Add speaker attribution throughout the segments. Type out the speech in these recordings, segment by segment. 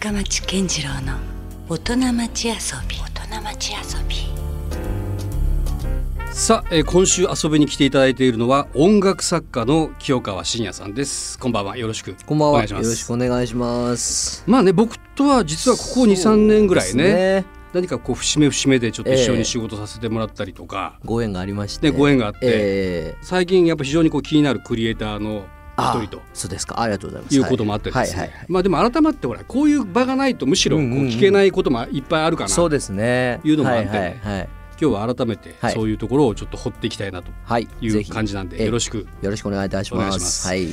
Speaker 1: 深町健次郎の大人町遊び。大人町遊び。
Speaker 2: さあ、えー今週遊びに来ていただいているのは音楽作家の清川信也さんです。こんばんは。よろしく
Speaker 3: こんばんは。
Speaker 2: お願いします。
Speaker 3: よろしくお願いします。
Speaker 2: まあね僕とは実はここ23年ぐらいね何かこう節目節目でちょっと一緒
Speaker 3: ええ
Speaker 2: に仕事させてもらったりとか、
Speaker 3: ご縁がありまして。
Speaker 2: でご縁があって、
Speaker 3: ええ。
Speaker 2: 最近やっぱ非常にこう気になるクリエイターの
Speaker 3: あ
Speaker 2: 一人と
Speaker 3: そうですか。ありがとうございます。
Speaker 2: いうこともあってですね、
Speaker 3: はいはいはい。
Speaker 2: まあでも改まってほらこういう場がないとむしろこう聞けないこともいっぱいあるかな、
Speaker 3: そうですね。
Speaker 2: いうのもあって
Speaker 3: はいはいはい。
Speaker 2: 今日は改めて
Speaker 3: はい
Speaker 2: そういうところをちょっと掘っていきたいなと
Speaker 3: はい。
Speaker 2: いう感じなんで
Speaker 3: ええ
Speaker 2: よろしく
Speaker 3: よろしくお願いいたします。
Speaker 2: お願いします
Speaker 3: はい。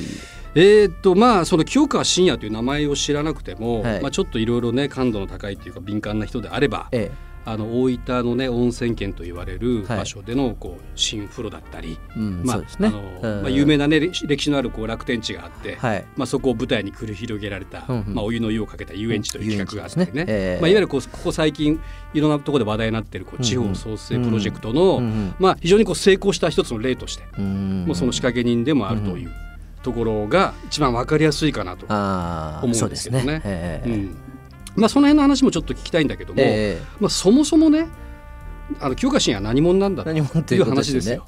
Speaker 2: えーっとまあその清川信也という名前を知らなくても、
Speaker 3: はい
Speaker 2: まあ、ちょっといろいろね感度の高いっていうか敏感な人であれば
Speaker 3: え
Speaker 2: あの大分のね温泉県と言われる
Speaker 3: はい。
Speaker 2: 場所でのこう新風呂だったり、有名な、ね、歴史のあるこう楽天地があって、
Speaker 3: はい。
Speaker 2: まあ、そこを舞台に繰り広げられた、
Speaker 3: うんうん。
Speaker 2: まあ、お湯の湯をかけた遊園地という企画があってね,、
Speaker 3: ええ。
Speaker 2: まあ、いわゆるこうここ最近いろんなところで話題になっているこう地方創生プロジェクトの、
Speaker 3: うんうん
Speaker 2: まあ、非常にこう成功した一つの例として、
Speaker 3: うん。
Speaker 2: もうその仕掛け人でもあるというところが一番わかりやすいかなと。思うん
Speaker 3: です
Speaker 2: けどね。
Speaker 3: ね。ええ。
Speaker 2: うんまあ、その辺の話もちょっと聞きたいんだけども、
Speaker 3: ええ。
Speaker 2: まあ、そもそもねあの清川信也は何者なんだとい
Speaker 3: いう
Speaker 2: 話ですよ。。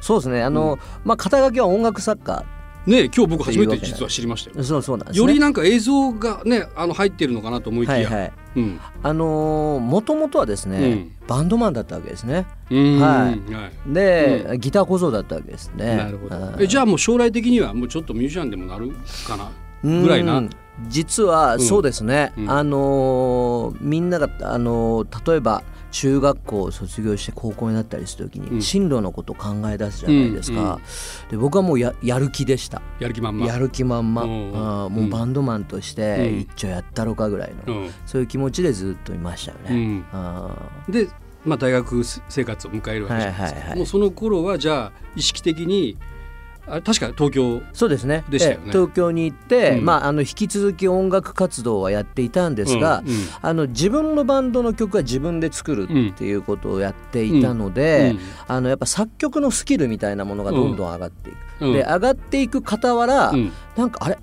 Speaker 3: そうですね。あのまあ肩書きは音楽作家。
Speaker 2: ね今日僕初めて実は知りましたよ。
Speaker 3: そうそうなんですね。
Speaker 2: よりなんか映像がねあの入ってるのかなと思いきや、
Speaker 3: はいはい。
Speaker 2: うん
Speaker 3: あのもともとはですね、
Speaker 2: うん
Speaker 3: バンドマンだったわけですね。
Speaker 2: うん
Speaker 3: はい
Speaker 2: はい
Speaker 3: で、ギター小僧だったわけですね。
Speaker 2: なるほど
Speaker 3: うん
Speaker 2: えじゃあもう将来的にはもうちょっとミュージシャンでもなるかな？ぐらいな？
Speaker 3: うん実はそうですね、
Speaker 2: うん。
Speaker 3: あのーみんなが、あのー例えば中学校を卒業して高校になったりするとき
Speaker 2: うん。
Speaker 3: に進路のことを考え出すじゃないですか、
Speaker 2: うん。うん。
Speaker 3: で僕はもうややる気でした、
Speaker 2: やる気満々。
Speaker 3: やる気あーもうバンドマンとして
Speaker 2: うん。
Speaker 3: 一丁やったろかぐらいの、
Speaker 2: うん。
Speaker 3: そういう気持ちでずっといましたよね。
Speaker 2: うん。
Speaker 3: あ
Speaker 2: で、まあ、大学生活を迎えるわけじゃないですか、
Speaker 3: はいはいはい。
Speaker 2: もうその頃はじゃあ意識的にあ確か東京
Speaker 3: ーそうですね。
Speaker 2: でしたよね。
Speaker 3: え東京に行って、
Speaker 2: うん。
Speaker 3: まあ、あの引き続き音楽活動はやっていたんですが、
Speaker 2: うんうん。
Speaker 3: あの自分のバンドの曲は自分で作るっていうことをやっていたので、
Speaker 2: うん。
Speaker 3: あのやっぱ作曲のスキルみたいなものがどんどん上がっていく。
Speaker 2: うん。
Speaker 3: で上がっていく傍ら、
Speaker 2: うん。
Speaker 3: なんかあれ？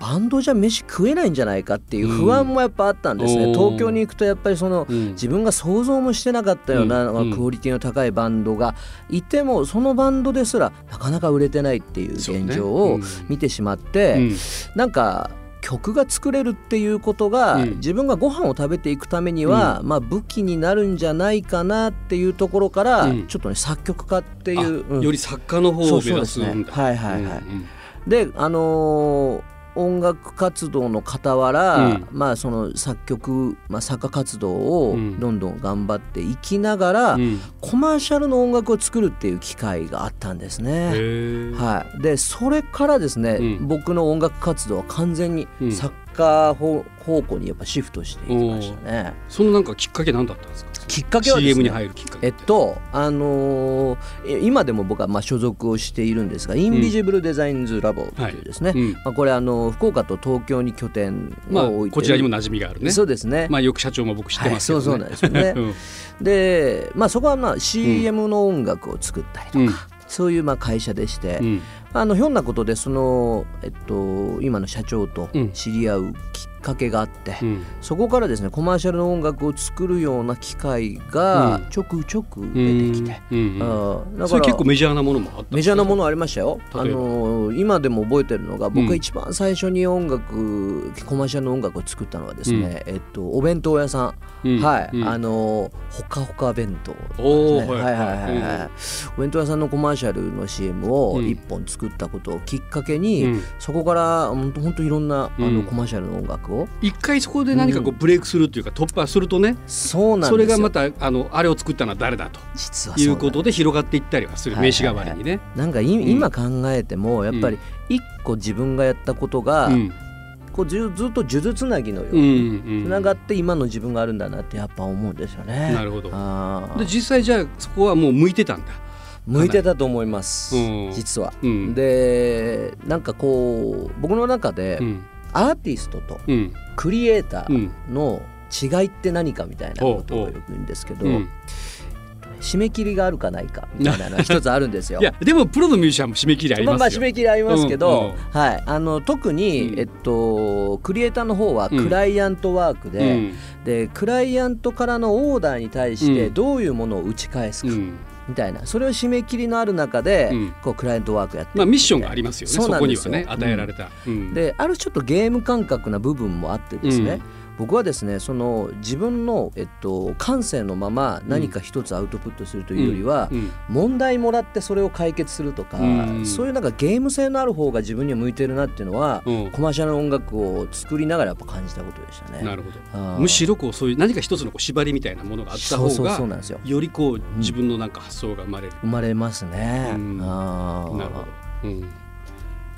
Speaker 3: バンドじゃ飯食えないんじゃないかっていう不安もやっぱあったんですね、
Speaker 2: うん。
Speaker 3: 東京に行くとやっぱりその
Speaker 2: うん。
Speaker 3: 自分が想像もしてなかったような、
Speaker 2: うん。
Speaker 3: まあクオリティの高いバンドがいてもそのバンドですらなかなか売れてないっていう現状を見てしまって、
Speaker 2: うん。
Speaker 3: なんか曲が作れるっていうことが、
Speaker 2: うん。
Speaker 3: 自分がご飯を食べていくためには、まあ、武器になるんじゃないかなっていうところから、
Speaker 2: うん。
Speaker 3: ちょっとね作曲家っていう、
Speaker 2: より作家の方を目指すんだ。
Speaker 3: そうそうですね。はいはいはい。
Speaker 2: うん。
Speaker 3: であのー音楽活動の傍ら、
Speaker 2: うん。
Speaker 3: まあその作曲、まあ、作家活動を
Speaker 2: うん。
Speaker 3: どんどん頑張っていきながら、
Speaker 2: うん。うん
Speaker 3: コマーシャルの音楽を作るっていう機会があったんです
Speaker 2: へ
Speaker 3: ね。
Speaker 2: ー。
Speaker 3: はい、でそれからですね、
Speaker 2: うん。
Speaker 3: 僕の音楽活動は完全に
Speaker 2: うん。
Speaker 3: 作家方方向にやっぱシフトしていきましたね。
Speaker 2: そのなんかきっかけ何だったんですか？
Speaker 3: きっかけはですね
Speaker 2: CM に入るきっかけ
Speaker 3: えっとあのーえ今でも僕はまあ所属をしているんですがインビジブルデザインズラボというですね、
Speaker 2: うん。
Speaker 3: まあ、これあの福岡と東京に拠点
Speaker 2: まあ
Speaker 3: を置いてる、
Speaker 2: こちらにも馴染みがあるね。
Speaker 3: そうですね、
Speaker 2: まあよく社長も僕知ってますけどね。
Speaker 3: はいそうそうなんですよね。
Speaker 2: うん。
Speaker 3: で、まあ、そこはまあ CM の音楽を作ったりとか、
Speaker 2: うん。
Speaker 3: そういうまあ会社でして、
Speaker 2: うん。
Speaker 3: あのひょんなことでその、えっと、今の社長と
Speaker 2: うん。
Speaker 3: 知り合うきっかけがあって、
Speaker 2: うん。
Speaker 3: そこからですねコマーシャルの音楽を作るような機会がちょくちょく出てきて、
Speaker 2: うん。うん
Speaker 3: だ
Speaker 2: それ結構メジャーなものもあった
Speaker 3: メジャーなも
Speaker 2: の
Speaker 3: のありましたよ。あの今でも覚えてるのが僕
Speaker 2: うん。
Speaker 3: が一番最初に音楽、コマーシャルの音楽を作ったのはですね、えっとお弁当屋さん、はい、あのほかほか弁当ね。
Speaker 2: はい。
Speaker 3: はいはいはいはい。お弁当屋さんのコマーシャルの CM を
Speaker 2: うん。
Speaker 3: 一本作ったことをきっかけに、
Speaker 2: うん
Speaker 3: そこから本当いろんな、あ
Speaker 2: うん。
Speaker 3: のコマーシャルの音楽を。
Speaker 2: 一回そこで何かこうブレイクするっていうか突破するとね
Speaker 3: そうなんですよ。
Speaker 2: それがまたあのあれを作ったのは誰だと。
Speaker 3: 実は
Speaker 2: いうことで広がっていったりはする。
Speaker 3: はい
Speaker 2: 名刺代わりにね。
Speaker 3: なんかい今考えてもやっぱり一個自分がやったことが、
Speaker 2: うん。
Speaker 3: こうずずっと数珠つなぎのよう
Speaker 2: うん
Speaker 3: に
Speaker 2: うん。
Speaker 3: つながって今の自分があるんだなってやっぱ思うんですよね。
Speaker 2: なるほど。で実際じゃあそこはもう向いてたんだ。
Speaker 3: 向いてたと思います
Speaker 2: うん。
Speaker 3: 実は。
Speaker 2: うん。
Speaker 3: でなんかこう僕の中で
Speaker 2: うん。
Speaker 3: アーティストと
Speaker 2: うん。
Speaker 3: クリエイタ
Speaker 2: うん
Speaker 3: ーの違いって何かみたいなことをよく言うんですけど、
Speaker 2: うん。
Speaker 3: 締め切りがあるかないかみたいなのが 一つあるんですよ。
Speaker 2: いやでもプロのミュージシャンも締め切りありますよ。
Speaker 3: まあまあ締め切りありますけど、
Speaker 2: うんうん。
Speaker 3: はい。あの特に、
Speaker 2: うん。
Speaker 3: えっとクリエイターの方はクライアントワークで、
Speaker 2: うん。
Speaker 3: でクライアントからのオーダーに対して
Speaker 2: うん。
Speaker 3: どういうものを打ち返すか、
Speaker 2: うん
Speaker 3: みたいな。それを締め切りのある中で、
Speaker 2: うん。
Speaker 3: こうクライアントワークやって
Speaker 2: まあミッションがありますよね。
Speaker 3: そ
Speaker 2: こにはね与えられた。うん。
Speaker 3: であるちょっとゲーム感覚な部分もあってですね、
Speaker 2: うん
Speaker 3: 僕はですねその自分の、えっと、感性のまま何か一つアウトプットするというよりは、
Speaker 2: うん
Speaker 3: 問題もらってそれを解決するとか、
Speaker 2: うん
Speaker 3: そういうなんかゲーム性のある方が自分には向いてるなっていうのは、
Speaker 2: うん
Speaker 3: コマーシャルの音楽を作りながらやっぱ感じたことでしたね。
Speaker 2: なるほど。むしろこうそういう何か一つのこう縛りみたいなものがあった方
Speaker 3: そうそうそう
Speaker 2: が
Speaker 3: なんですよ
Speaker 2: よりこう自分のなんか発想が生まれる。
Speaker 3: 生まれますね。
Speaker 2: うん
Speaker 3: あー
Speaker 2: なるほど。うん。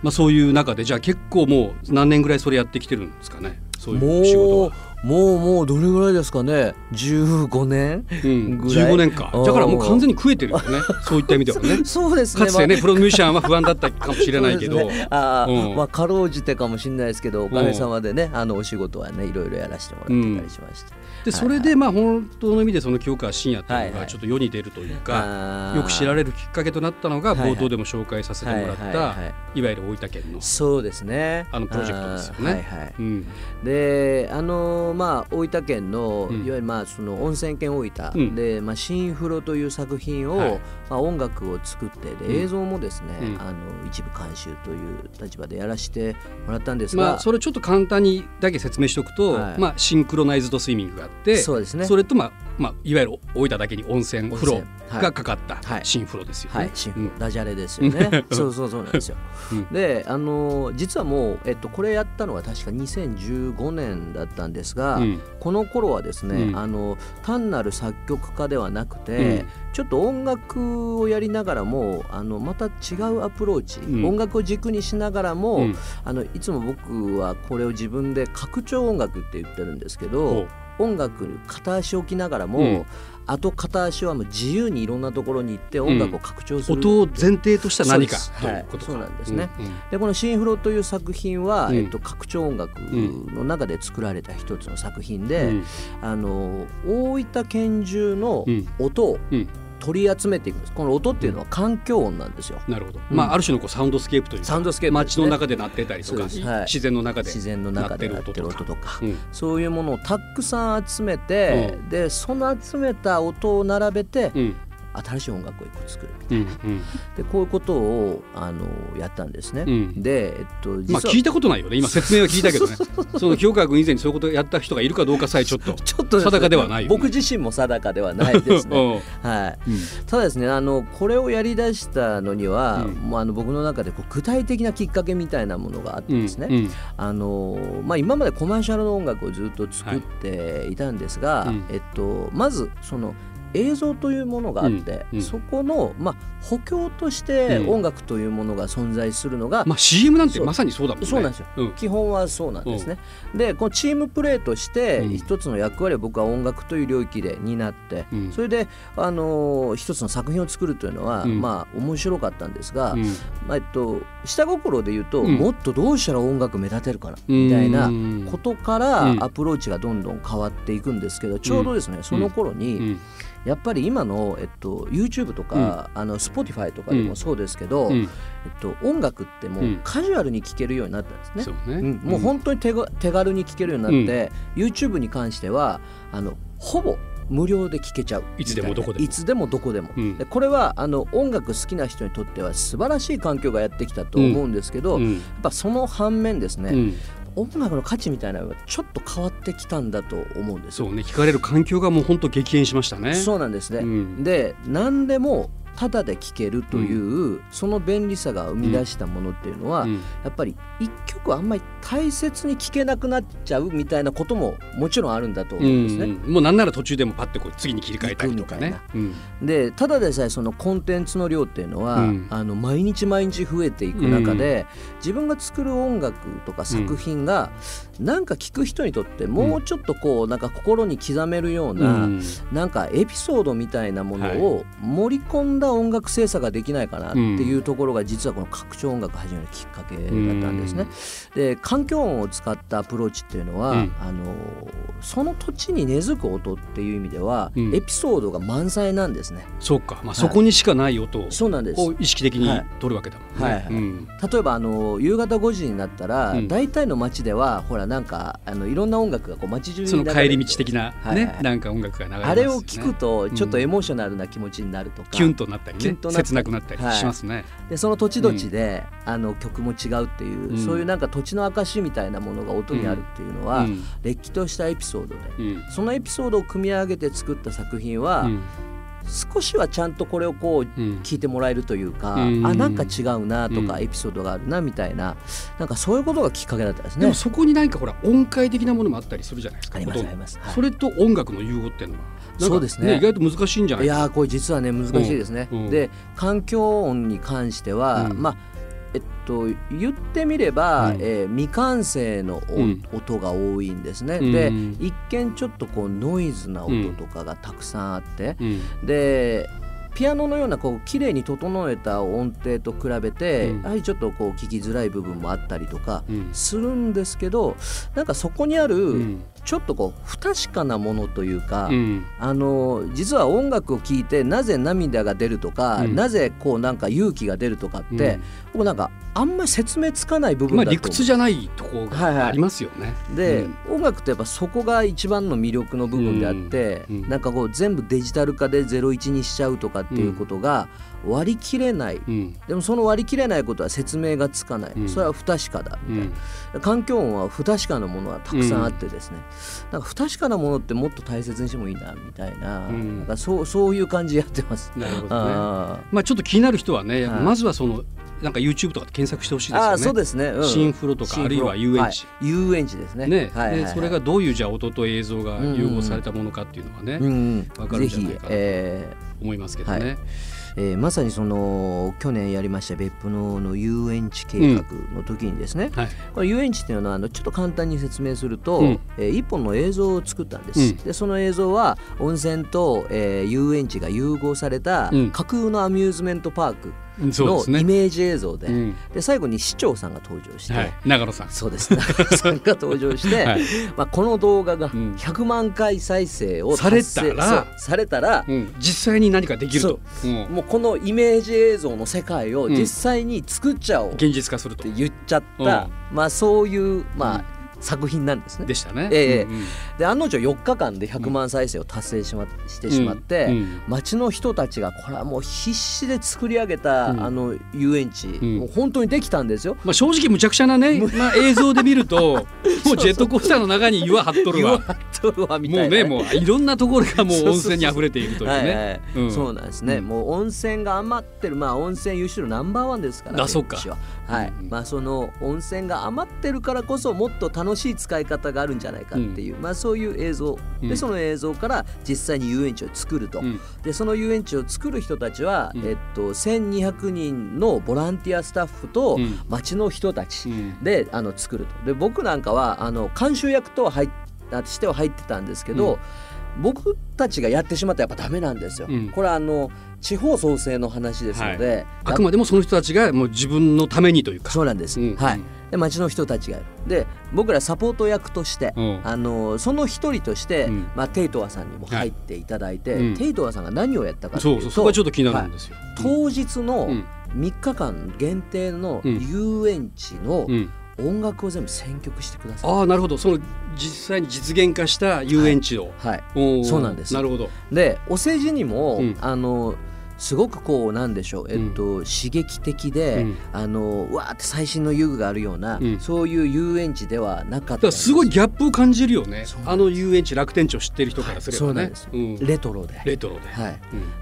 Speaker 2: まあそういう中でじゃあ結構もう何年ぐらいそれやってきてるんですかね？そういう仕事は。
Speaker 3: もうもうどれぐらいですかね？15年
Speaker 2: うん、
Speaker 3: ぐらい
Speaker 2: ？15年か。だからもう完全に食えてるよね。そういった意味ではね。
Speaker 3: そうですね。
Speaker 2: かつてね、
Speaker 3: まあ。
Speaker 2: プロミュージシャンは不安だったかもしれないけど、
Speaker 3: ね。あー、
Speaker 2: うん。
Speaker 3: まあかろうじてかもしれないですけどおかげさまでね、あのお仕事はねいろいろやらせてもらってたりしました、
Speaker 2: でそれでまあ本当の意味でその清川信也っていうの
Speaker 3: はいはい。
Speaker 2: がちょっと世に出るとい。うか、
Speaker 3: あー
Speaker 2: よく知られるきっかけとなったのが
Speaker 3: はいはい。
Speaker 2: 冒頭でも紹介させてもらった、い
Speaker 3: はいはいはい。
Speaker 2: わゆる大分県の、
Speaker 3: そうですね。
Speaker 2: あのプロジェクトですよね。
Speaker 3: はいはい。
Speaker 2: うん。
Speaker 3: であのまあ大分県の、
Speaker 2: うん。
Speaker 3: いわゆるまあその温泉県大分、
Speaker 2: うん。
Speaker 3: で、まあ、新風呂という作品を、
Speaker 2: はい。
Speaker 3: まあ、音楽を作って
Speaker 2: うん。
Speaker 3: で映像もですね、
Speaker 2: うん。
Speaker 3: あの一部監修という立場でやらせてもらったんですが、
Speaker 2: まあそれちょっと簡単にだけ説明しておくと、
Speaker 3: はい。
Speaker 2: まあシンクロナイズドスイミングがあって
Speaker 3: そうですね。
Speaker 2: それとまあまあいわゆる大分だけに温泉風呂がかかった
Speaker 3: はい。
Speaker 2: 新風呂ですよね。
Speaker 3: ダジャレですよね。そうそうそうなんですよ。
Speaker 2: うん。
Speaker 3: で、あの実はもうえっとこれやったのは確か2015年だったんですが、
Speaker 2: うん。
Speaker 3: この頃はですね、
Speaker 2: うん。
Speaker 3: あの単なる作曲家ではなくて、ちょっと音楽をやりながらもあのまた違うアプローチ、
Speaker 2: うん。
Speaker 3: 音楽を軸にしながらも、
Speaker 2: うん。
Speaker 3: あのいつも僕はこれを自分で拡張音楽って言ってるんですけ
Speaker 2: ほ
Speaker 3: ど
Speaker 2: う。
Speaker 3: 音楽に片足置きながらも、
Speaker 2: うん
Speaker 3: 後片足はもう自由にいろんなところに行って音楽を拡張する、
Speaker 2: 音を前提とした何か。
Speaker 3: そうです。
Speaker 2: ということか、
Speaker 3: はいそうなんですね。
Speaker 2: うんうん。
Speaker 3: でこの「シンフロ」という作品は、
Speaker 2: うん。
Speaker 3: えっと、拡張音楽の中で作られた一つの作品で、
Speaker 2: うん。
Speaker 3: あの大分県中の
Speaker 2: うん。
Speaker 3: 音を
Speaker 2: うん
Speaker 3: 取り集めていくんです。この音っていうのは環境音なんですよ。
Speaker 2: なるほど、
Speaker 3: うん。
Speaker 2: まあある種のこうサウンドスケープというか
Speaker 3: サウンドスケープ
Speaker 2: 街の中で鳴ってたりとか、
Speaker 3: はい。
Speaker 2: 自然の中で
Speaker 3: 自然の中で鳴ってる
Speaker 2: 鳴ってる
Speaker 3: 音とか。
Speaker 2: うん。
Speaker 3: そういうものをたくさん集めて、でその集めた音を並べて
Speaker 2: うん
Speaker 3: 新しい音楽を一個作るみたいな、
Speaker 2: うんうん。
Speaker 3: でこういうことをあのやったんですね、
Speaker 2: うん。
Speaker 3: でえっと
Speaker 2: まあ聞いたことないよね。今説明は聞いたけどね。その清川君以前にそういうことをやった人がいるかどうかさえちょっと。
Speaker 3: ちょっと
Speaker 2: 定かではないよね。
Speaker 3: 僕自身も定かではないですね。
Speaker 2: うん。
Speaker 3: はい。
Speaker 2: うん。
Speaker 3: ただですねあのこれをやりだしたのには、
Speaker 2: うん。
Speaker 3: もうあの僕の中でこう具体的なきっかけみたいなものがあってですね、
Speaker 2: うん。
Speaker 3: あのまあ、今までコマーシャルの音楽をずっと作っていたんですが、
Speaker 2: うん。
Speaker 3: えっと、まずその映像というものがあって、
Speaker 2: うんうん。
Speaker 3: そこの、まあ、補強として
Speaker 2: うん。
Speaker 3: 音楽というものが存在するのが、
Speaker 2: まあ CM なんてまさにそうだもんね。
Speaker 3: そうなんですよ。
Speaker 2: うん。
Speaker 3: 基本はそうなんですね。でこのチームプレーとして
Speaker 2: うん。
Speaker 3: 一つの役割を僕は音楽という領域で担って、
Speaker 2: うん。
Speaker 3: それで、あのー一つの作品を作るというのは、
Speaker 2: うん。
Speaker 3: まあ面白かったんですが、
Speaker 2: うん。
Speaker 3: まあえっと、下心で言うと、
Speaker 2: うん。
Speaker 3: もっとどうしたら音楽目立てるかなみたいな
Speaker 2: うん。
Speaker 3: ことから
Speaker 2: うん。
Speaker 3: アプローチがどんどん変わっていくんですけどちょうどですね、その頃に、
Speaker 2: うん
Speaker 3: やっぱり今の、えっと、YouTube とか、あの Spotify とかでもそうですけど、
Speaker 2: うん。
Speaker 3: えっと、音楽っても
Speaker 2: う
Speaker 3: うん。カジュアルに聴けるようになったんですね。
Speaker 2: そうね。
Speaker 3: うん、もう本当に手が手軽に聴けるようになって、YouTube に関してはあのほぼ無料で聴けちゃう
Speaker 2: いつでもどこでも。
Speaker 3: いつでもどこでも、
Speaker 2: うん。
Speaker 3: でこれはあの音楽好きな人にとっては素晴らしい環境がやってきたと思うんですけど、やっ
Speaker 2: うん。
Speaker 3: ぱその反面ですね、
Speaker 2: うん
Speaker 3: 音楽の価値みたいなのがちょっと変わってきたんだと思うんですよ。
Speaker 2: そうね。聞かれる環境がもう本当激変しましたね。
Speaker 3: そうなんですね、
Speaker 2: うん。
Speaker 3: で何でもタダで聴けるという、その便利さが生み出したものっていうのは、
Speaker 2: うん。
Speaker 3: やっぱり一曲あんまり大切に聴けなくなっちゃうみたいなことももちろんあるんだと思うんですね。
Speaker 2: うん。もうなんなら途中でもパッてこう次に切り替えたりとかね。
Speaker 3: 行。でただでさえそのコンテンツの量っていうのは、
Speaker 2: うん。
Speaker 3: あの毎日毎日増えていく中で、自分が作る音楽とか作品が、なんか聴く人にとってもうちょっとこうなんか心に刻めるような、
Speaker 2: うん。
Speaker 3: なんかエピソードみたいなものを盛り込んだ音楽制作ができないかなっていうところが実はこの拡張音楽始めるきっかけだったんですね。で環境音を使ったアプローチっていうのは、うん、あのその土地に根付く音っていう意味では、うん、エピソードが満載なんですね。
Speaker 2: そうか、まあ、そこにしかない音を、
Speaker 3: そうなんです。
Speaker 2: 意識的に取るわけだもんね。はいはい。
Speaker 3: うん、例えばあの夕方5時になったら、大体の街ではほらなんかあのいろんな音楽がこう街中に
Speaker 2: その帰り道的なね、はいはい、なんか音楽が流れ、ね、
Speaker 3: あれを聞くとちょっとエモーショナルな気持ちになるとか、
Speaker 2: キュンとなったりね切なくなったりしますね。はい、
Speaker 3: でその土地土地で、あの曲も違うっていう、そういうなんか土地の証みたいなものが音にあるっていうのは、れっきとしたエピソードで、そのエピソードを組み上げて作った作品は、少しはちゃんとこれをこう聞いてもらえるというか、うん、あなんか違うなとか、エピソードがあるなみたいななんかそういうことがきっかけだったですね。
Speaker 2: でもそこに何かほら音階的なものもあったりするじゃないですか
Speaker 3: ありますあります、
Speaker 2: それと音楽の融合っていうのは
Speaker 3: そうですね、
Speaker 2: ね、意外と難しいんじゃない？
Speaker 3: いやこれ実はね難しいですね、うん。うん、で環境音に関しては、まあえっと、言ってみれば、うん、えー、未完成の、うん、音が多いんですね。うん、で一見ちょっとこうノイズな音とかがたくさんあって、でピアノのようなこう綺麗に整えた音程と比べて、やはりちょっとこう聞きづらい部分もあったりとかするんですけど、なんかそこにあるちょっとこう不確かなものというか、うん、あの実は音楽を聴いてなぜ涙が出るとか、うん、なぜこうなんか勇気が出るとかって、うん、もうなんかあんまり説明つかない部分だと、
Speaker 2: まあ、理屈じゃないとこがありますよね。はい
Speaker 3: はい、で、音楽ってやっぱそこが一番の魅力の部分であって、うん、なんかこう全部デジタル化で01にしちゃうとかっていうことが、割り切れない、うん、でもその割り切れないことは説明がつかない、うん、それは不確かだみたいな、うん、環境音は不確かなものはたくさんあってですね、なんか不確かなものってもっと大切にしてもいいなみたいな,、なんかそうそういう感じやってます。
Speaker 2: なるほどね。あまあ、ちょっと気になる人はね、まずはそのなんか YouTube とかで検索してほしいですよね。あ
Speaker 3: そうですね、
Speaker 2: うん、新風呂とかあるいは遊園地、
Speaker 3: はい、遊園地ですね。
Speaker 2: ね、はいはいはい、それがどういうじゃあ音と映像が融合されたものかっていうのはね、うんうん、分かるんじゃないかなと思いますけどね。はい。
Speaker 3: えー、まさにその去年やりました別府のの遊園地計画の時にですね、うんはい、この遊園地っていうのはあのちょっと簡単に説明すると、うん、えー、一本の映像を作ったんです、うん、でその映像は温泉と、えー、遊園地が融合された架空のアミューズメントパークのイメージ映像でで、ねうん、最後に市長さんが登場して、はい、
Speaker 2: 長野さん。
Speaker 3: そうです。長野さんが登場して、はい、まあ、この動画が100万回再生を
Speaker 2: されたら
Speaker 3: されたら、
Speaker 2: うん、実際に何かできると、
Speaker 3: う。ん、もうこのイメージ映像の世界を実際に作っちゃおう、
Speaker 2: 現実化すると。
Speaker 3: 言っちゃった、まあ、そういうまあ、作品なんですね。
Speaker 2: でしたね。
Speaker 3: ええーうんうん、で案の定4日間で100万再生を達成し,、ま、してしまって、うんうん、町の人たちがこれはもう必死で作り上げた、うん、あの遊園地、もう本当にできたんですよ。
Speaker 2: まあ、正直むちゃくちゃなね、まあ、映像で見ると もうジェットコースターの中に岩張っとるわ。
Speaker 3: とるわみたいな、
Speaker 2: ね、もうねもういろんなところがもう温泉に溢れているというね。
Speaker 3: そうなんですね、もう温泉が余ってるまあ温泉優秀のナンバーワンですから、
Speaker 2: あそっか。
Speaker 3: は。い、まあその温泉が余ってるからこそもっと楽しい使い方があるんじゃないかっていう、うん、まあ、そういう映像、うん、でその映像から実際に遊園地を作ると、うん、でその遊園地を作る人たちは、えっと、1200人のボランティアスタッフと町の人たちで、あの作ると。で僕なんかはあの監修役とは入しては入ってたんですけど、僕たちがやってしまったらやっぱダメなんですよ。これはあの地方創生の話ですので、はい、
Speaker 2: あくまでもその人たちがもう自分のためにというか。
Speaker 3: そうなんです、うん、はい。で町の人たちがで僕らサポート役として、うん、あのその一人として、うん、まあ、テイトワさんにも入っていただいて、はい、テイトワさんが何をやったかというと
Speaker 2: そうそこがちょっと気になるんですよ、はい、
Speaker 3: 当日の3日間限定の遊園地の、音楽を全部選曲してください。
Speaker 2: ああなるほどその実際に実現化した遊園地を。
Speaker 3: はい、はい、そうなんです。
Speaker 2: なるほど。
Speaker 3: でお世辞にも、うん、あのすごくこうなんでしょう、えっと、刺激的で、あのわーって最新の遊具があるような、そういう遊園地ではなかった
Speaker 2: す。ごいギャップを感じるよね。あの遊園地楽天地を知ってる人からすればね、
Speaker 3: レトロで。
Speaker 2: レトロで、
Speaker 3: はい。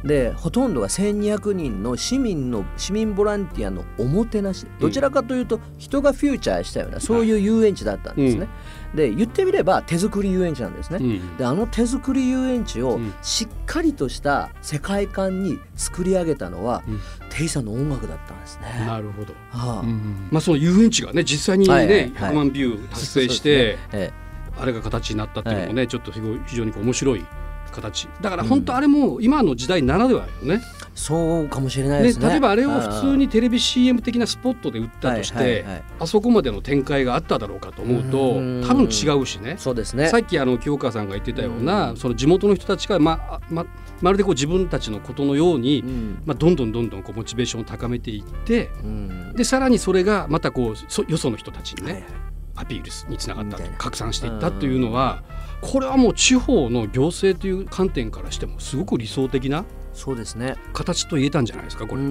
Speaker 3: でほとんどが1200人の市民の市民ボランティアのおもてなし。どちらかというと人がフューチャーしたようなそういう遊園地だったんですね、で言ってみれば手作り遊園地なんですね、うん、であの手作り遊園地をしっかりとした世界観に作り上げたのは、うん、テイさんの音楽だったんですね。
Speaker 2: なるほど、はあ、うん、まあ、その遊園地がね実際にね、はいはいはい、100万ビュー達成して、ね、あれが形になったっていうのもね、ちょっと非常に面白い形。だから本当あれも今の時代ならではよね。
Speaker 3: そうかもしれないですね。
Speaker 2: 例えばあれを普通にテレビ CM 的なスポットで売ったとして、あそこまでの展開があっただろうかと思うと多分違うしね。
Speaker 3: そうですね。
Speaker 2: さっきあの清川さんが言ってたようなその地元の人たちがまままるでこう自分たちのことのように、まあ、どんどんどんどんこうモチベーションを高めていってでさらにそれがまたこうよその人たちにね、はいはい、アピールにつながった拡散していったというのはこれはもう地方の行政という観点からしてもすごく理想的な
Speaker 3: そうですね。
Speaker 2: 形と言えたんじゃないですかこれ。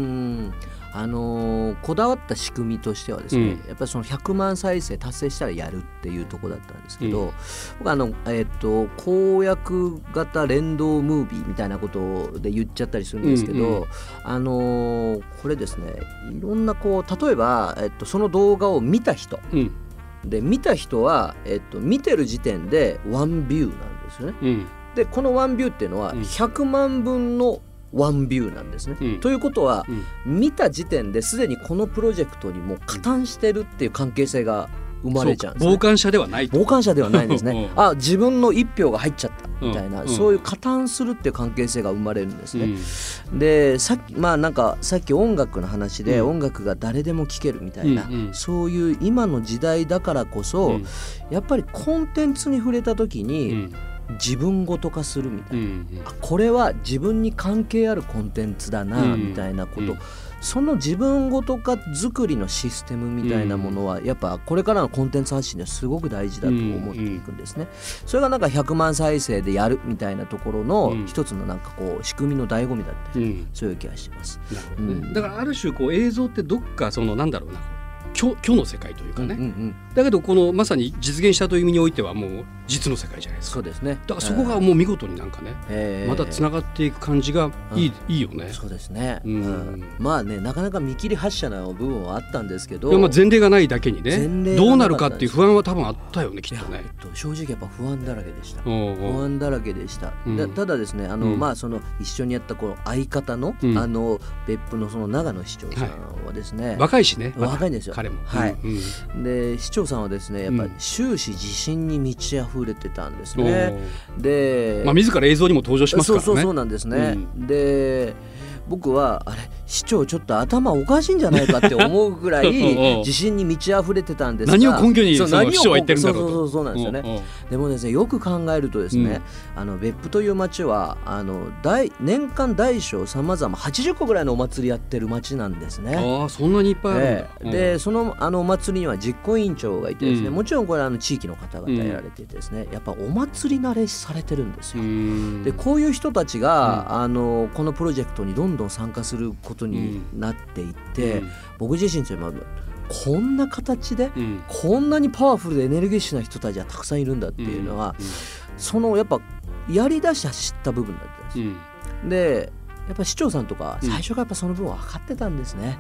Speaker 3: あのー、こだわった仕組みとしてはですね、うん、やっぱりその100万再生達成したらやるっていうとこだったんですけど、うん、僕あの、えー、っと公約型連動ムービーみたいなことで言っちゃったりするんですけど、うんうん、あのー、これですねいろんなこう例えば、えっと、その動画を見た人、うん。で見た人は、えっと、見てる時点でワンビューなんですよね。うん、でこのワンビューっていうのは100万分のワンビューなんですね。うん、ということは、うん、見た時点ですでにこのプロジェクトにもう加担してるっていう関係性が生まれちゃうんです、
Speaker 2: ね、傍観者ではない
Speaker 3: 傍観者ではないんですね。あ自分の一票が入っちゃったみたいな、うん、そういう加担するっていう関係性が生まれるんですね、うん、でさっきまあなんかさっき音楽の話で、音楽が誰でも聴けるみたいな、うんうん、そういう今の時代だからこそ、やっぱりコンテンツに触れた時に、自分ごと化するみたいな、うんうん、これは自分に関係あるコンテンツだな、みたいなこと、うん。うんその自分ごと化作りのシステムみたいなものはやっぱこれからのコンテンツ発信ではすごく大事だと思っていくんですね。それがなんか100万再生でやるみたいなところの一つのなんかこう仕組みの醍醐味だって、そういう気がします。
Speaker 2: だからある種こう映像ってどっかそのなんだろうな虚虚の世界というかね、うんうんうん、だけどこのまさに実現したという意味においてはもう実の世界じゃないですか。
Speaker 3: そうですね。
Speaker 2: だからそこがもう見事になんかね、えー、またつながっていく感じがいいうん、いいよね。
Speaker 3: そうですね、うん、うん、まあねなかなか見切り発車な部分はあったんですけど。
Speaker 2: いやまあ前例がないだけにねどうなるかっていう不安は多分あったよねきっとね、
Speaker 3: えっと、正直やっぱ不安だらけでした。不安だらけでした、うん、ただですねあの、まあその一緒にやったこの相方の、あの別府のその長野市長さんはですね、
Speaker 2: はい、若いしね。
Speaker 3: 若い。んですよ。
Speaker 2: 彼も。
Speaker 3: はい、で市長さんはですねやっぱり終始自信に満ち溢れてたんですね。で、
Speaker 2: まあ、自ら映像にも登場しますからね。
Speaker 3: そうそうそうなんですね。うん、で僕はあれ？市長ちょっと頭おかしいんじゃないかって思うぐらい 自信に満ち溢れてたんですが。
Speaker 2: 何を根拠にその市長は言ってるんだろう
Speaker 3: そうそうそうなんですよね。でもですねよく考えるとですね、うん、あの別府という町はあの大年間大小さまざま80個ぐらいのお祭りやってる町なんですね。
Speaker 2: ああそんなにいっぱいあるんだ、え
Speaker 3: ー、でそのあのお祭りには実行委員長がいてですね、うん、もちろんこれあの地域の方々やられててですね、やっぱお祭り慣れされてるんですよ。でこういう人たちが、あのこのプロジェクトにどんどん参加することになっていって、うん、僕自身というのはこんな形で、うん、こんなにパワフルでエネルギッシュな人たちがたくさんいるんだっていうのは、そのやっぱやりだした知った部分だったんです。でやっぱ市長さんとか最初からやっぱその分分かってたんですね、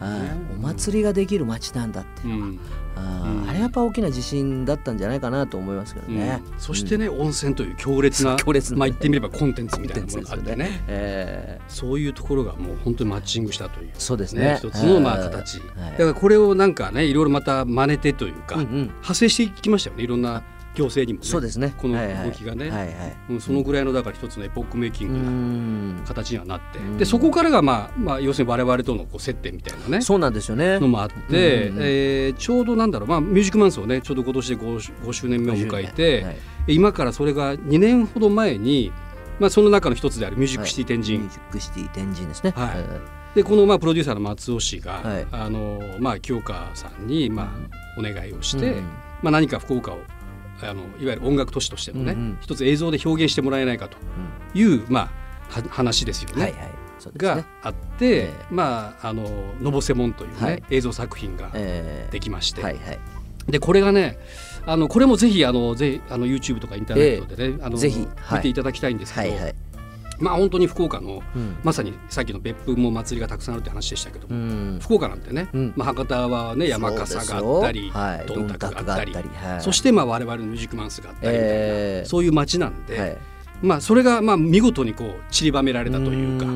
Speaker 3: うん、お祭りができる街なんだっていうのは、うん、ああれやっぱ大きな自信だったんじゃないかなと思いますけどね、
Speaker 2: うん、そしてね、温泉という強烈な強烈な、まあ、言ってみればコンテンツみたいなものがあってね。ね、え。ー、そういうところがもう本当にマッチングしたという、
Speaker 3: そうですね。
Speaker 2: 一つのまあ形、だからこれをなんかねいろいろまた真似てというか、うんうん、派生していきましたよねいろんな行政にも、ね、
Speaker 3: そうですね。
Speaker 2: この動きがね、はいはい。うん、そのぐらいのだから一つのエポックメイキングな形にはなってでそこからが、まあまあ、要するに我々とのこう接点みたいなね
Speaker 3: そうなんですよね。
Speaker 2: のもあって、えー、ちょうどなんだろう、まあ、ミュージックマンスをねちょうど今年で 5, 5周年目を迎えて、はい、今からそれが2年ほど前に、まあ、その中の一つであるミュージックシティ天神、
Speaker 3: ミュージックシティ天神ですね。はい。
Speaker 2: でこのまあプロデューサーの松尾氏が、はい、あのまあ清川さんにまあお願いをして、うん、まあ何か福岡をあのいわゆる音楽都市としてのね、うんうん、一つ映像で表現してもらえないかという、うん、まあ話ですよね。はいはい。ね、があって、えー、まああの「のぼせもん」というね、はい、映像作品ができまして、えーはいはい、でこれがねあのこれもぜひあのぜひあの YouTube とかインターネットでね、えー、あのぜひ、見ていただきたいんですけど、はいはいまあ本当に福岡の、うん、まさにさっきの別府も祭りがたくさんあるって話でしたけど、うん、福岡なんてね、うん、まあ、博多はね山笠があったり、はい、どんたくがあったり、はい、そしてまあ我々のミュージックマンスがあったりみたいな、えー、そういう街なんで、はい、まあそれがまあ見事にこう散りばめられたというか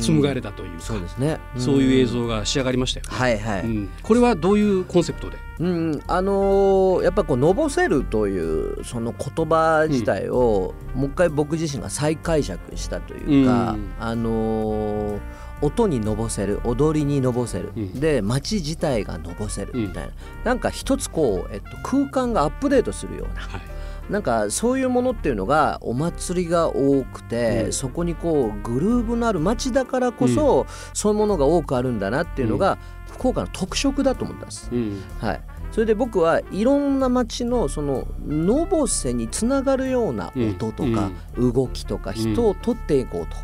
Speaker 2: 紡がれたというか
Speaker 3: そうですね。
Speaker 2: そういう映像が仕上がりましたよね。はいはい。これはどういうコンセプトで？
Speaker 3: うん。あのー、やっぱこうのぼせるというその言葉自体を、もう一回僕自身が再解釈したというか、あのー音にのぼせる踊りにのぼせる、うん、で街自体がのぼせるみたいな、うん、なんか一つこう、えっと、空間がアップデートするような。はいなんかそういうものっていうのがお祭りが多くて、うん、そこにこうグルーヴのある街だからこそ、うん、そういうものが多くあるんだなっていうのが、福岡の特色だと思ったんです。うん、はい。それで僕はいろんな街のそののぼせにつながるような音とか動きとか人を取っていこうと。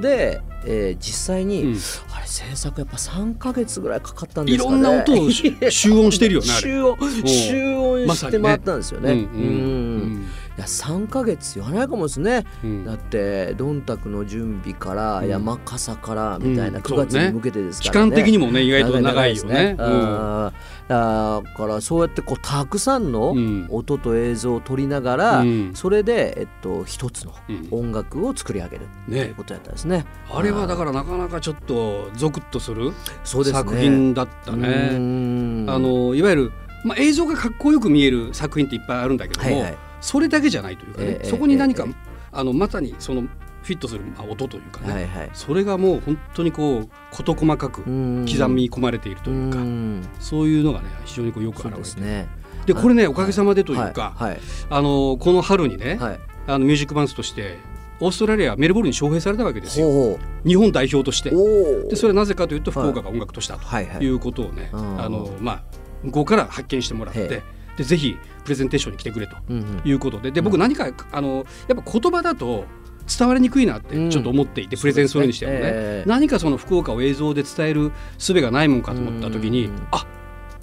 Speaker 3: で、えー、実際に、うん、あれ制作やっぱ3か月ぐらいかかったんですかね。
Speaker 2: いろんな音を 集音してるよね
Speaker 3: 集音集音して回ったんですよね。ま、ねうん、うんいや3か月言わないかもですね、うん、だってどんたくの準備から山笠からみたいな9月に向けてですから
Speaker 2: ね,、期間的にもね意外と長いよね。
Speaker 3: だからそうやってこうたくさんの音と映像を撮りながら、それで、えっと、一つの音楽を作り上げるということやったんですね。
Speaker 2: あれはだからなかなかちょっとゾクッとする作品だったね。あのいわゆるまあ、映像がかっこよく見える作品っていっぱいあるんだけども、はいはい、それだけじゃないというかね、そこに何か、あのまさにそのフィットする音というかね、はいはい、それがもう本当にこう事細かく刻み込まれているというかそういうのがね非常にこうよく表れている。で、ね、これねおかげさまでというか、はい。はい、あのこの春にね、あのミュージックバンスとしてオーストラリアメルボルンに招聘されたわけですよ。日本代表として。でそれはなぜかというと福岡が音楽としたということをね、あのまあ向こうから発見してもらって。でぜひプレゼンテーションに来てくれということで。で僕何かあのやっぱ言葉だと伝わりにくいなってちょっと思っていて、プレゼンするにしてもね、えー、何かその福岡を映像で伝える術がないもんかと思った時に、あ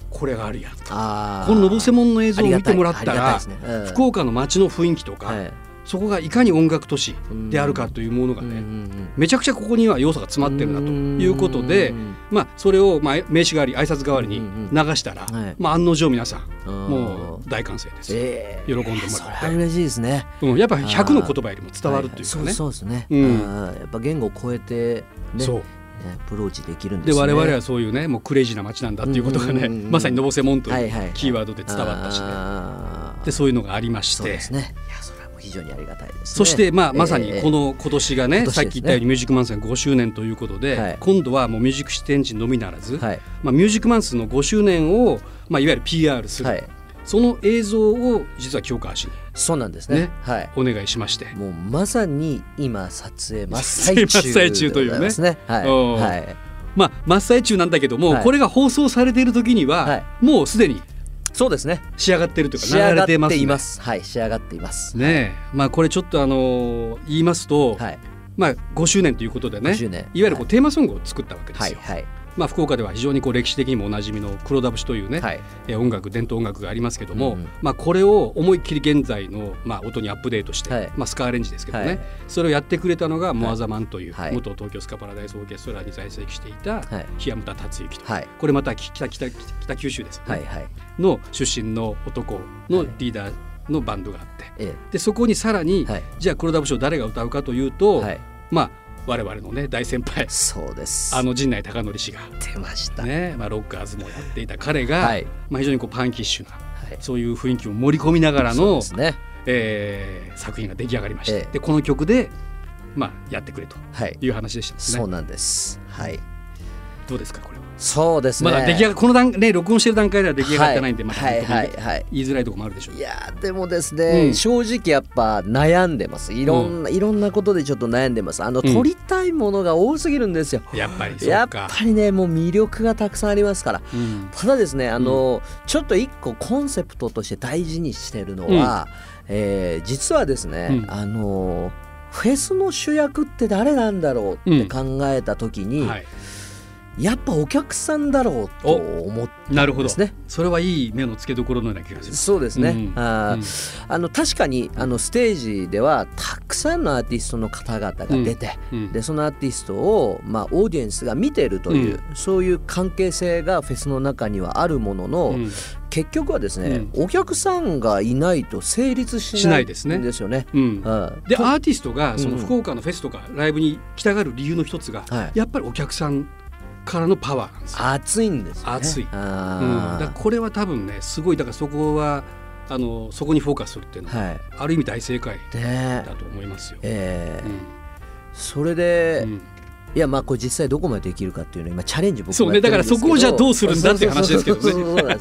Speaker 2: これがあるやんと。こののぼせもんの映像を見てもらったら、ね。福岡の街の雰囲気とか、そこがいかに音楽都市であるかというものがね、めちゃくちゃここには要素が詰まってるなということで、まあ、それをまあ名刺代わり挨拶代わりに流したら、まあ、案の定皆さんもう大歓声です、えー、喜んでもらって。
Speaker 3: 嬉しいですね、
Speaker 2: うん、やっぱ100の言葉よりも伝わるっていうかね、
Speaker 3: そうですね、うん、やっぱ言語を超えて、ね、そう。アプローチできるんです、ね、
Speaker 2: で我々はそういうねもうクレイジーな街なんだっていうことがね、まさにのぼせもんというキーワードで伝わったしね、でそういうのがありまして。そうですね
Speaker 3: 非常にありがたいです、ね、
Speaker 2: そして、まあ、まさにこの今年がね、えー、さっき言ったようにミュージックマンスが5周年ということで、はい、今度はもうミュージック視点地のみならず、はい、まあ、ミュージックマンスの5周年を、まあ、いわゆる PR する、はい、その映像を実は清川氏に
Speaker 3: そうなんですね、ね、
Speaker 2: はい、お願いしまして。
Speaker 3: もうまさに今撮影真っ最中、真っ最中というね。はい、はい。
Speaker 2: まあ、真っ最中なんだけども、これが放送されている時には、もうすでに
Speaker 3: そうですね。
Speaker 2: 仕上がってるというか
Speaker 3: 仕上がっています、ね、はい仕上がっています。
Speaker 2: ねまあこれちょっとあの言いますと、はい、まあ5周年ということでね。いわゆるこう、テーマソングを作ったわけですよ、はい、はいまあ、福岡では非常にこう歴史的にもおなじみの黒田節というね、はい、え音楽伝統音楽がありますけども、うん、まあ、これを思いっきり現在の、まあ、音にアップデートして、はい、まあ、スカーレンジですけどね、はい、それをやってくれたのがモアザマンという、元東京スカパラダイスオーケストラに在籍していた檜山田達之と、これまた北北北九州ですよね、はいはい、の出身の男のリーダーのバンドがあって、でそこにさらに、じゃあ黒田節を誰が歌うかというと、まあ我々のね大先輩。
Speaker 3: そうです。
Speaker 2: あの陣内孝則氏が。
Speaker 3: 出ました。
Speaker 2: ね、まあ、ロッカーズもやっていた彼が、はい、まあ、非常にこうパンキッシュな、はい、そういう雰囲気を盛り込みながらの、ね。えー、作品が出来上がりまして、ええ、でこの曲で、まあ、やってくれとい。う話でした、ね、
Speaker 3: そうなんです。はい。
Speaker 2: どうですかこれは？
Speaker 3: そうです
Speaker 2: ね。まだ出来上がこの段ね録音してる段階では出来上がってないんで、また、はいはいはい、言いづらいところもあるでしょう。
Speaker 3: いやでもですね、うん、正直やっぱ悩んでます。いろんな、うん、いろんなことでちょっと悩んでます。あの、うん、撮りたいものが多すぎるんですよ。
Speaker 2: やっぱり
Speaker 3: やっぱりねもう魅力がたくさんありますから、ただですねあの、ちょっと一個コンセプトとして大事にしてるのは、うん、えー、実はですね、あのフェスの主役って誰なんだろうって考えた時に、はいやっぱお客さんだろうと思ってなるほど。
Speaker 2: それはいい目の付けどころのような気がす。る
Speaker 3: そうですね、うん、あ、うん、あの確かにあのステージではたくさんのアーティストの方々が出て、うん、でそのアーティストを、まあ、オーディエンスが見ているという、そういう関係性がフェスの中にはあるものの、結局はですね、お客さんがいないと成立しないんですよね。
Speaker 2: でアーティストがその福岡のフェスとかライブに来たがる理由の一つが、やっぱりお客さんからのパワーなんです
Speaker 3: 熱いんです、ね、
Speaker 2: 熱い、うん、だこれは多分ねすごい。だからそこはあのそこにフォーカスするっていうのは、はい、ある意味大正解だと思いますよ。えー
Speaker 3: うん、それで、うん、いやまあこれ実際どこまでできるかっていうのは今チャレンジ僕
Speaker 2: そうねだからそこをじゃあどうするんだっていう話ですけどね。
Speaker 3: だ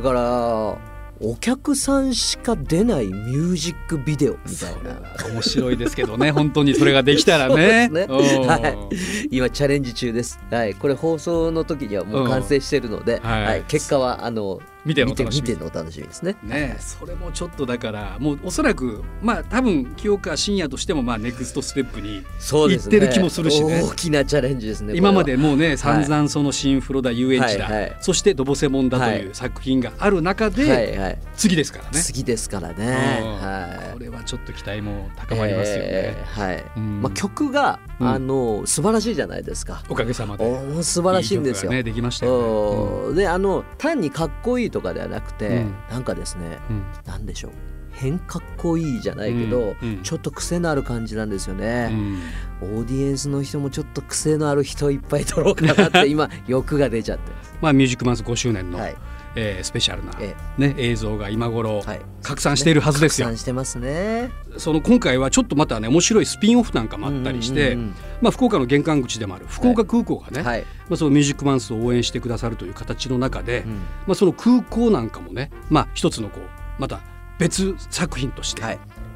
Speaker 3: からお客さんしか出ないミュージックビデオみたいな。
Speaker 2: 面白いですけどね 本当にそれができたらね。ね、
Speaker 3: はい、今チャレンジ中です、はい、これ放送の時にはもう完成してるので、はい、はい、結果はあの
Speaker 2: 見ての楽
Speaker 3: しみの楽しみですね。
Speaker 2: ねそれもちょっとだからもうおそらくまあ多分清川信也としてもまあネクストステップに行ってる気もするしね。
Speaker 3: 大きなチャレンジですね。
Speaker 2: 今までもうね散々その新フロダ遊園地だ、はいはい、そしてドボセモンだという作品がある中で、はいはい、次ですからね。
Speaker 3: 次ですからね。
Speaker 2: はい。これはちょっと期待も高まりますよね。え
Speaker 3: ー、はい。まあ曲が、うん、あの素晴らしいじゃないですか。
Speaker 2: おかげさまで。
Speaker 3: お素晴らしいんですよ。
Speaker 2: ねできましたよ、
Speaker 3: ねうん、であの単にかっこいいとかではなくて。うん、なんかですね、うん、なんでしょう。変かっこいいじゃないけど、うん、ちょっと癖のある感じなんですよね、うん、オーディエンスの人もちょっと癖のある人いっぱい撮ろうかなって 今欲が出ちゃって
Speaker 2: まあミュージックマンス5周年の、はいえー、スペシャルな、ええ、ね、映像が今頃、はい、拡散しているはずですよ。
Speaker 3: 拡散してますね。
Speaker 2: その今回はちょっとまたね面白いスピンオフなんかもあったりして、まあ福岡の玄関口でもある福岡空港がね、はい、まあそのミュージックマンスを応援してくださるという形の中で、うん、まあその空港なんかもね、まあ一つのこうまた別作品として。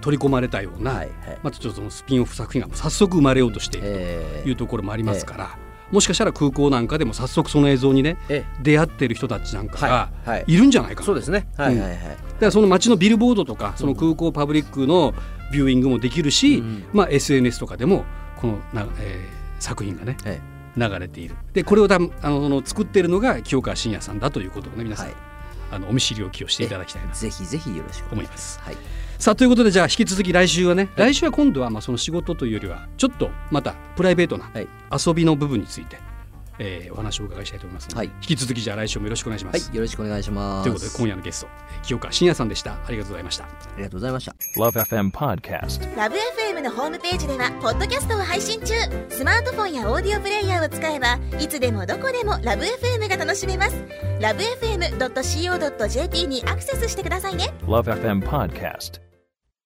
Speaker 2: 取り込まれたような、はいはい、またちょっとそのスピンオフ作品が早速生まれようとしているというところもありますから、もしかしたら空港なんかでも早速その映像にね、出会ってる人たちなんかがいるんじゃないかな、
Speaker 3: そうですね、はいはいはい、だ
Speaker 2: からその街のビルボードとかその空港パブリックのビューイングもできるし、うん、まあ、SNS とかでもこのな、えー、作品がね、流れている。でこれを多分あの作っているのが清川信也さんだということをね皆さん、はい、あのお見知りおきをしていただきたいな
Speaker 3: ぜひぜひよろしく思います。
Speaker 2: はいさあということでじゃあ引き続き来週はね、はい、来週は今度はまあその仕事というよりはちょっとまたプライベートな遊びの部分について、えー、お話をお伺いしたいと思いますので、はい、引き続きじゃあ来週もよろしくお願いします。
Speaker 3: はい、よろしくお願いしま
Speaker 2: す。ということで今夜のゲスト清川信也さんでした。ありがとうございました。あ
Speaker 3: りがとうございました。
Speaker 4: LoveFM Podcast。LoveFM のホームページではポッドキャストを配信中。スマートフォンやオーディオプレイヤーを使えばいつでもどこでも LoveFM が楽しめます。LoveFM.co.jp にアクセスしてくださいね。LoveFM Podcast。